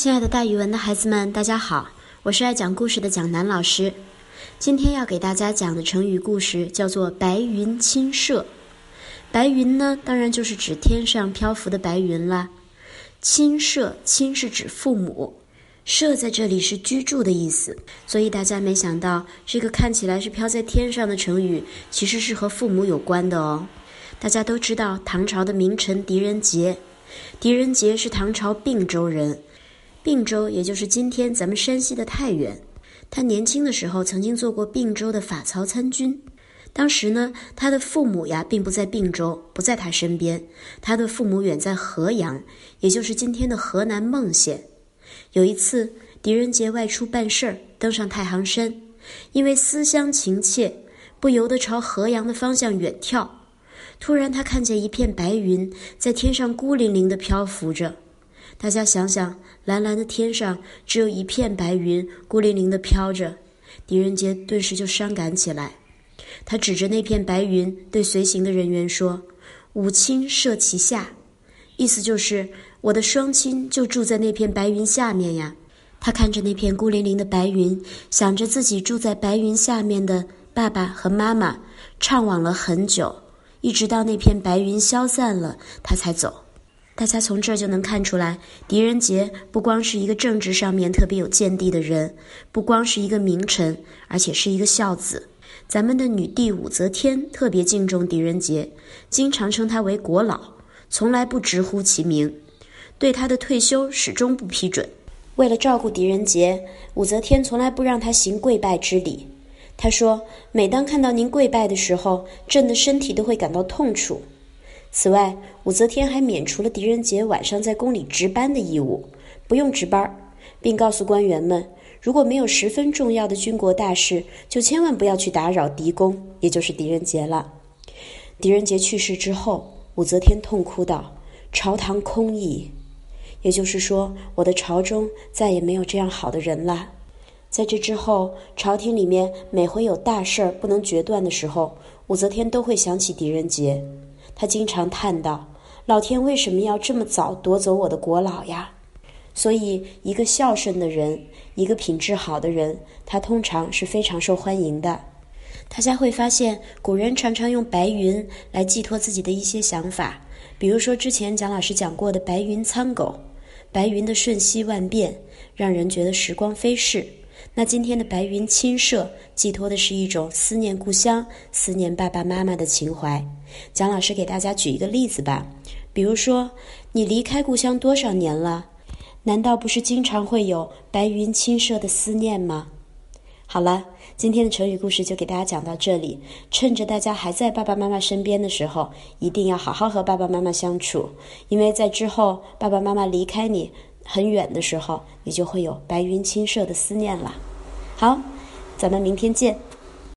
亲爱的，大语文的孩子们，大家好，我是爱讲故事的蒋楠老师。今天要给大家讲的成语故事叫做“白云亲社”。白云呢，当然就是指天上漂浮的白云啦。亲射，亲是指父母，射在这里是居住的意思。所以大家没想到，这个看起来是飘在天上的成语，其实是和父母有关的哦。大家都知道，唐朝的名臣狄仁杰，狄仁杰是唐朝并州人。并州，也就是今天咱们山西的太原。他年轻的时候曾经做过并州的法曹参军。当时呢，他的父母呀并不在并州，不在他身边。他的父母远在河阳，也就是今天的河南孟县。有一次，狄仁杰外出办事儿，登上太行山，因为思乡情切，不由得朝河阳的方向远眺。突然，他看见一片白云在天上孤零零地漂浮着。大家想想，蓝蓝的天上只有一片白云，孤零零地飘着。狄仁杰顿时就伤感起来。他指着那片白云，对随行的人员说：“吾亲舍其下。”意思就是我的双亲就住在那片白云下面呀。他看着那片孤零零的白云，想着自己住在白云下面的爸爸和妈妈，怅惘了很久，一直到那片白云消散了，他才走。大家从这就能看出来，狄仁杰不光是一个政治上面特别有见地的人，不光是一个名臣，而且是一个孝子。咱们的女帝武则天特别敬重狄仁杰，经常称他为国老，从来不直呼其名，对他的退休始终不批准。为了照顾狄仁杰，武则天从来不让他行跪拜之礼。他说：“每当看到您跪拜的时候，朕的身体都会感到痛楚。”此外，武则天还免除了狄仁杰晚上在宫里值班的义务，不用值班，并告诉官员们，如果没有十分重要的军国大事，就千万不要去打扰狄公，也就是狄仁杰了。狄仁杰去世之后，武则天痛哭道：“朝堂空矣。”也就是说，我的朝中再也没有这样好的人了。在这之后，朝廷里面每回有大事儿不能决断的时候，武则天都会想起狄仁杰。他经常叹道：“老天为什么要这么早夺走我的国老呀？”所以，一个孝顺的人，一个品质好的人，他通常是非常受欢迎的。大家会发现，古人常常用白云来寄托自己的一些想法，比如说之前蒋老师讲过的“白云苍狗”，白云的瞬息万变，让人觉得时光飞逝。那今天的白云亲社，寄托的是一种思念故乡、思念爸爸妈妈的情怀。蒋老师给大家举一个例子吧，比如说，你离开故乡多少年了？难道不是经常会有白云亲社的思念吗？好了，今天的成语故事就给大家讲到这里。趁着大家还在爸爸妈妈身边的时候，一定要好好和爸爸妈妈相处，因为在之后爸爸妈妈离开你很远的时候，你就会有白云青色的思念了。好，咱们明天见。